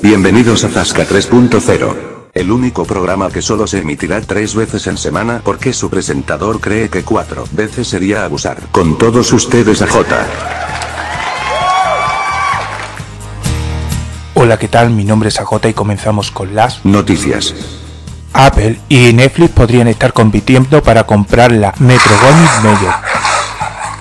Bienvenidos a Zasca 3.0. El único programa que solo se emitirá tres veces en semana porque su presentador cree que cuatro veces sería abusar. Con todos ustedes a J. Hola, ¿qué tal? Mi nombre es AJ y comenzamos con las Noticias. Apple y Netflix podrían estar compitiendo para comprar la Metro Goldwyn Mayer.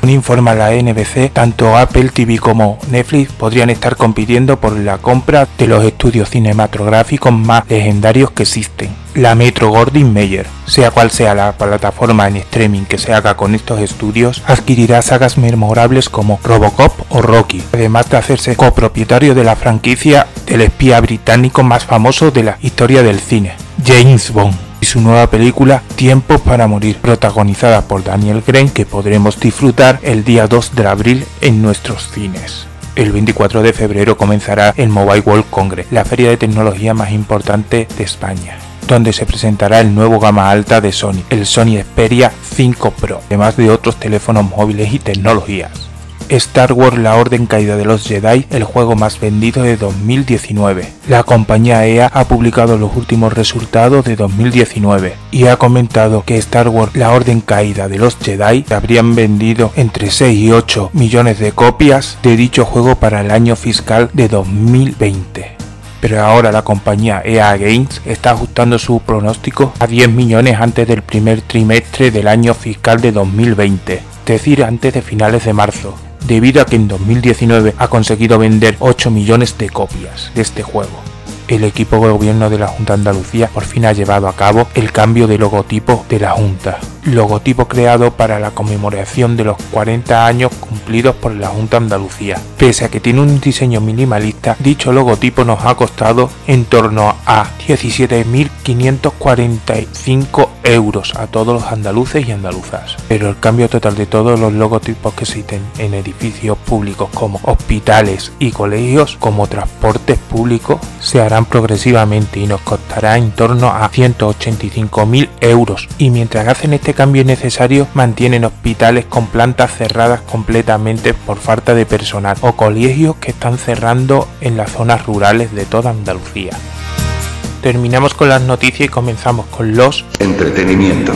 Informa la NBC, tanto Apple TV como Netflix podrían estar compitiendo por la compra de los estudios cinematográficos más legendarios que existen. La Metro Goldwyn Mayer, sea cual sea la plataforma en streaming que se haga con estos estudios, adquirirá sagas memorables como Robocop o Rocky, además de hacerse copropietario de la franquicia del espía británico más famoso de la historia del cine, James Bond y su nueva película Tiempo para morir, protagonizada por Daniel Crane que podremos disfrutar el día 2 de abril en nuestros cines. El 24 de febrero comenzará el Mobile World Congress, la feria de tecnología más importante de España donde se presentará el nuevo gama alta de Sony, el Sony Xperia 5 Pro, además de otros teléfonos móviles y tecnologías. Star Wars La Orden Caída de los Jedi, el juego más vendido de 2019. La compañía EA ha publicado los últimos resultados de 2019 y ha comentado que Star Wars La Orden Caída de los Jedi habrían vendido entre 6 y 8 millones de copias de dicho juego para el año fiscal de 2020 pero ahora la compañía EA Games está ajustando su pronóstico a 10 millones antes del primer trimestre del año fiscal de 2020, es decir, antes de finales de marzo debido a que en 2019 ha conseguido vender 8 millones de copias de este juego. El equipo de gobierno de la Junta de Andalucía por fin ha llevado a cabo el cambio de logotipo de la Junta, logotipo creado para la conmemoración de los 40 años cumplidos por la Junta Andalucía. Pese a que tiene un diseño minimalista, dicho logotipo nos ha costado en torno a 17.545 euros a todos los andaluces y andaluzas. Pero el cambio total de todos los logotipos que existen en edificios públicos como hospitales y colegios como transportes públicos se harán progresivamente y nos costará en torno a 185.000 euros y mientras hacen este cambio necesario mantienen hospitales con plantas cerradas completamente por falta de personal o colegios que están cerrando en las zonas rurales de toda Andalucía. Terminamos con las noticias y comenzamos con los entretenimiento.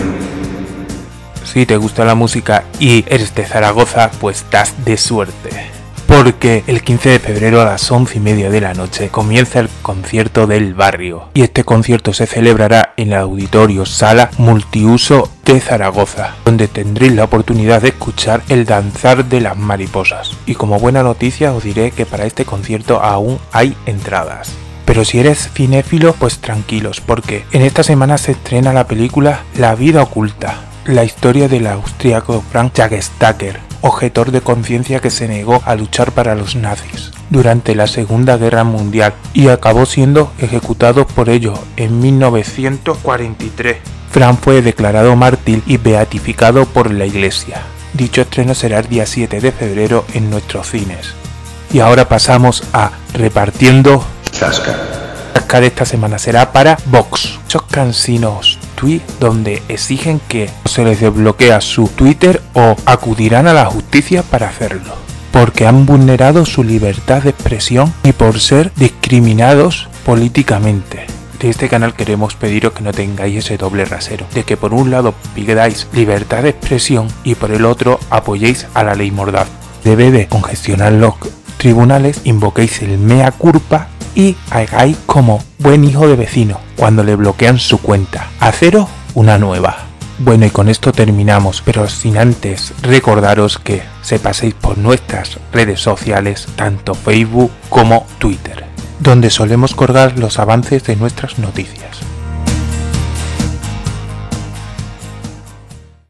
Si te gusta la música y eres de Zaragoza, pues estás de suerte. Porque el 15 de febrero a las 11 y media de la noche comienza el concierto del barrio. Y este concierto se celebrará en el auditorio Sala Multiuso de Zaragoza, donde tendréis la oportunidad de escuchar el danzar de las mariposas. Y como buena noticia os diré que para este concierto aún hay entradas. Pero si eres cinéfilo, pues tranquilos, porque en esta semana se estrena la película La vida oculta, la historia del austríaco Frank Jagstacker, objetor de conciencia que se negó a luchar para los nazis durante la Segunda Guerra Mundial y acabó siendo ejecutado por ello en 1943. Frank fue declarado mártir y beatificado por la Iglesia. Dicho estreno será el día 7 de febrero en nuestros cines. Y ahora pasamos a repartiendo Zasca. Zasca de esta semana será para Vox. Muchos cansinos donde exigen que se les desbloquea su Twitter o acudirán a la justicia para hacerlo. Porque han vulnerado su libertad de expresión y por ser discriminados políticamente. De este canal queremos pediros que no tengáis ese doble rasero, de que por un lado pidáis libertad de expresión y por el otro apoyéis a la ley mordaz. Debe de congestionar los tribunales, invoquéis el mea culpa y hagáis como buen hijo de vecino cuando le bloquean su cuenta. A una nueva. Bueno, y con esto terminamos, pero sin antes recordaros que se paséis por nuestras redes sociales, tanto Facebook como Twitter, donde solemos colgar los avances de nuestras noticias.